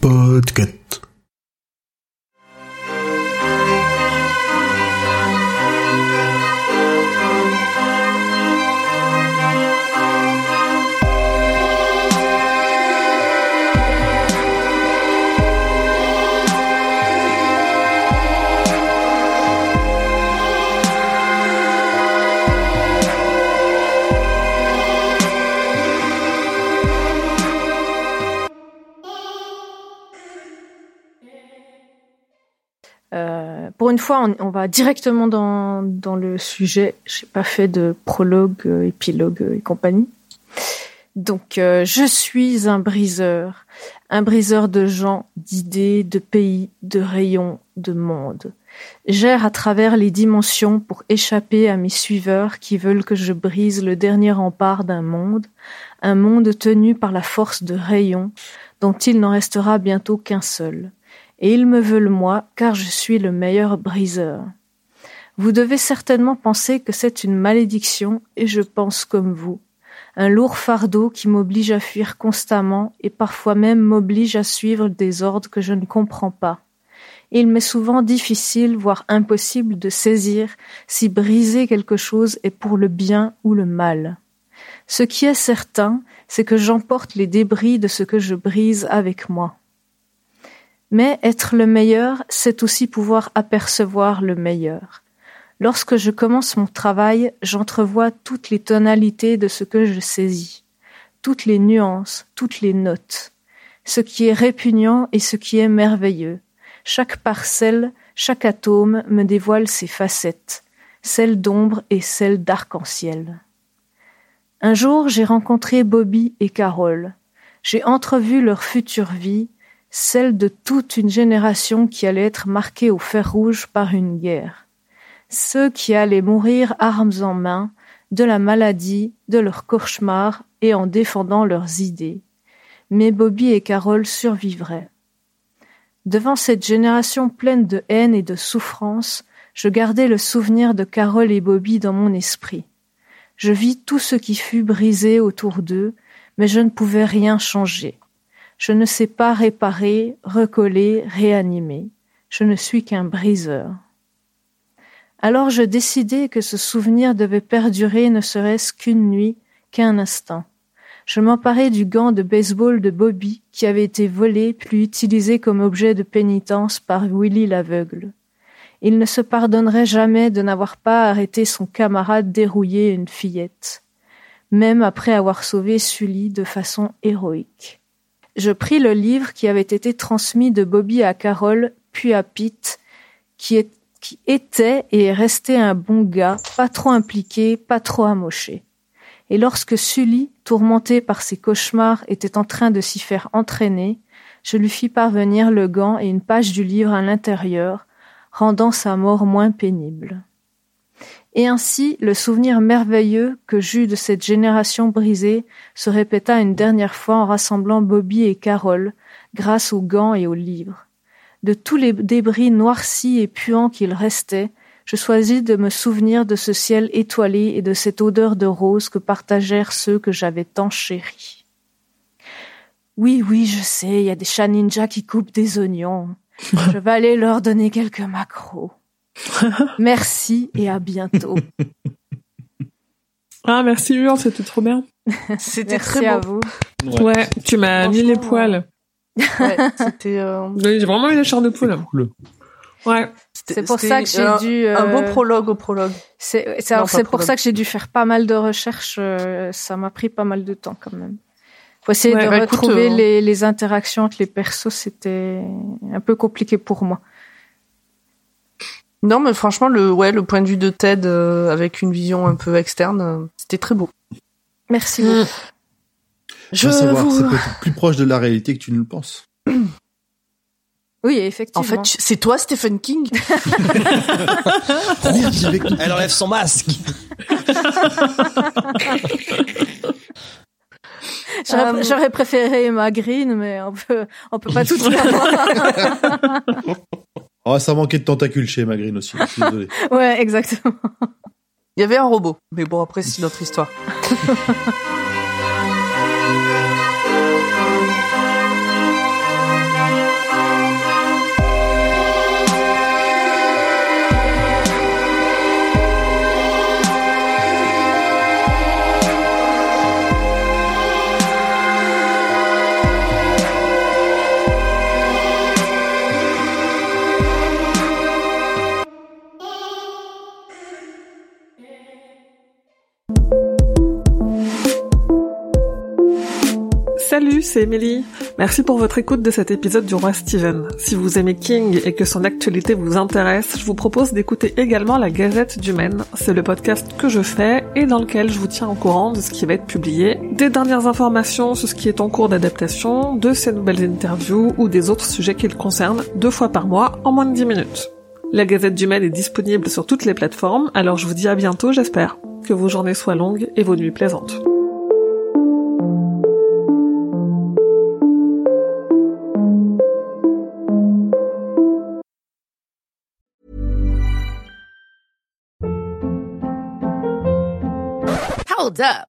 Podcast. Une fois, on, va directement dans, le sujet. J'ai pas fait de prologue, euh, épilogue et compagnie. Donc, euh, je suis un briseur, un briseur de gens, d'idées, de pays, de rayons, de monde. J'erre à travers les dimensions pour échapper à mes suiveurs qui veulent que je brise le dernier rempart d'un monde, un monde tenu par la force de rayons dont il n'en restera bientôt qu'un seul et ils me veulent moi, car je suis le meilleur briseur. Vous devez certainement penser que c'est une malédiction, et je pense comme vous. Un lourd fardeau qui m'oblige à fuir constamment et parfois même m'oblige à suivre des ordres que je ne comprends pas. Il m'est souvent difficile, voire impossible de saisir si briser quelque chose est pour le bien ou le mal. Ce qui est certain, c'est que j'emporte les débris de ce que je brise avec moi. Mais être le meilleur, c'est aussi pouvoir apercevoir le meilleur. Lorsque je commence mon travail, j'entrevois toutes les tonalités de ce que je saisis, toutes les nuances, toutes les notes, ce qui est répugnant et ce qui est merveilleux. Chaque parcelle, chaque atome me dévoile ses facettes, celles d'ombre et celles d'arc-en-ciel. Un jour, j'ai rencontré Bobby et Carole. J'ai entrevu leur future vie, celle de toute une génération qui allait être marquée au fer rouge par une guerre. Ceux qui allaient mourir armes en main, de la maladie, de leurs cauchemars et en défendant leurs idées. Mais Bobby et Carole survivraient. Devant cette génération pleine de haine et de souffrance, je gardai le souvenir de Carole et Bobby dans mon esprit. Je vis tout ce qui fut brisé autour d'eux, mais je ne pouvais rien changer. Je ne sais pas réparer, recoller, réanimer. Je ne suis qu'un briseur. Alors je décidai que ce souvenir devait perdurer ne serait-ce qu'une nuit, qu'un instant. Je m'emparai du gant de baseball de Bobby qui avait été volé puis utilisé comme objet de pénitence par Willy l'aveugle. Il ne se pardonnerait jamais de n'avoir pas arrêté son camarade dérouiller une fillette, même après avoir sauvé Sully de façon héroïque. Je pris le livre qui avait été transmis de Bobby à Carole, puis à Pete, qui, était et est resté un bon gars, pas trop impliqué, pas trop amoché. Et lorsque Sully, tourmenté par ses cauchemars, était en train de s'y faire entraîner, je lui fis parvenir le gant et une page du livre à l'intérieur, rendant sa mort moins pénible. Et ainsi, le souvenir merveilleux que j'eus de cette génération brisée se répéta une dernière fois en rassemblant Bobby et Carole, grâce aux gants et aux livres. De tous les débris noircis et puants qu'il restait, je choisis de me souvenir de ce ciel étoilé et de cette odeur de rose que partagèrent ceux que j'avais tant chéris. Oui, oui, je sais, il y a des chats ninjas qui coupent des oignons. Je vais aller leur donner quelques macros. Merci et à bientôt. Ah, merci Hur, c'était trop bien. C'était Merci très à beau. vous. Ouais, tu m'as mis les poils. Ouais, c'était euh, Oui, J'ai vraiment eu la chair de poule. Cool. Ouais. c'était- C'est pour ça que j'ai un- dû, un beau euh, prologue au prologue. C'est pour ça que j'ai dû faire pas mal de recherches. euh, ça m'a pris pas mal de temps quand même. Faut essayer Ouais, de bah, retrouver euh, les, les interactions entre les persos. C'était un peu compliqué pour moi. Non, mais franchement, le ouais, le point de vue de Ted euh, avec une vision un peu externe, euh, c'était très beau. Merci Mm. beaucoup. Je veux savoir, c'est peut-être plus proche de la réalité que tu ne le penses. Oui, effectivement. En fait, c'est toi, Stephen King. Elle enlève son masque. J'aurais Euh, j'aurais préféré Emma Green, mais on peut, on peut pas tout Oh, ça manquait de tentacules chez Emma Green aussi. Je suis désolé. ouais, exactement. Il y avait un robot, mais bon, après, c'est notre histoire. Salut, c'est Émilie. Merci pour votre écoute de cet épisode du Roi Steven. Si vous aimez King et que son actualité vous intéresse, je vous propose d'écouter également la Gazette du Maine. C'est le podcast que je fais et dans lequel je vous tiens au courant de ce qui va être publié, des dernières informations sur ce qui est en cours d'adaptation, de ses nouvelles interviews ou des autres sujets qui le concernent deux fois par mois en moins de 10 minutes. La Gazette du Maine est disponible sur toutes les plateformes, alors je vous dis à bientôt j'espère. Que vos journées soient longues et vos nuits plaisantes. Hold up.